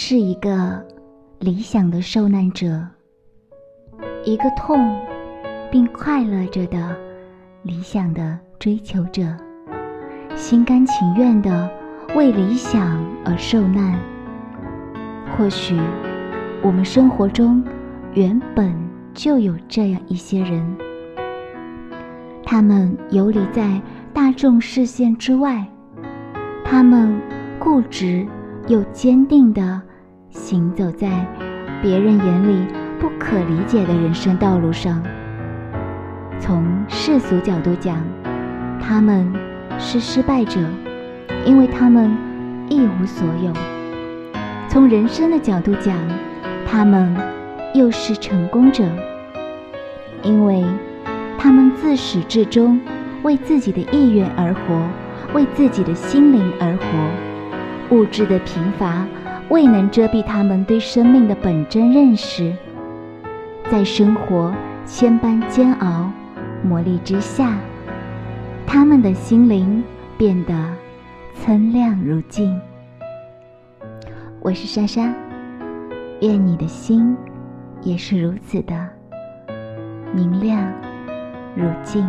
是一个理想的受难者，一个痛并快乐着的理想的追求者，心甘情愿的为理想而受难。或许我们生活中原本就有这样一些人，他们游离在大众视线之外，他们固执。又坚定的行走在别人眼里不可理解的人生道路上。从世俗角度讲，他们是失败者，因为他们一无所有；从人生的角度讲，他们又是成功者，因为他们自始至终为自己的意愿而活，为自己的心灵而活。物质的贫乏未能遮蔽他们对生命的本真认识，在生活千般煎熬磨砺之下，他们的心灵变得锃亮如镜。我是莎莎，愿你的心也是如此的明亮如镜。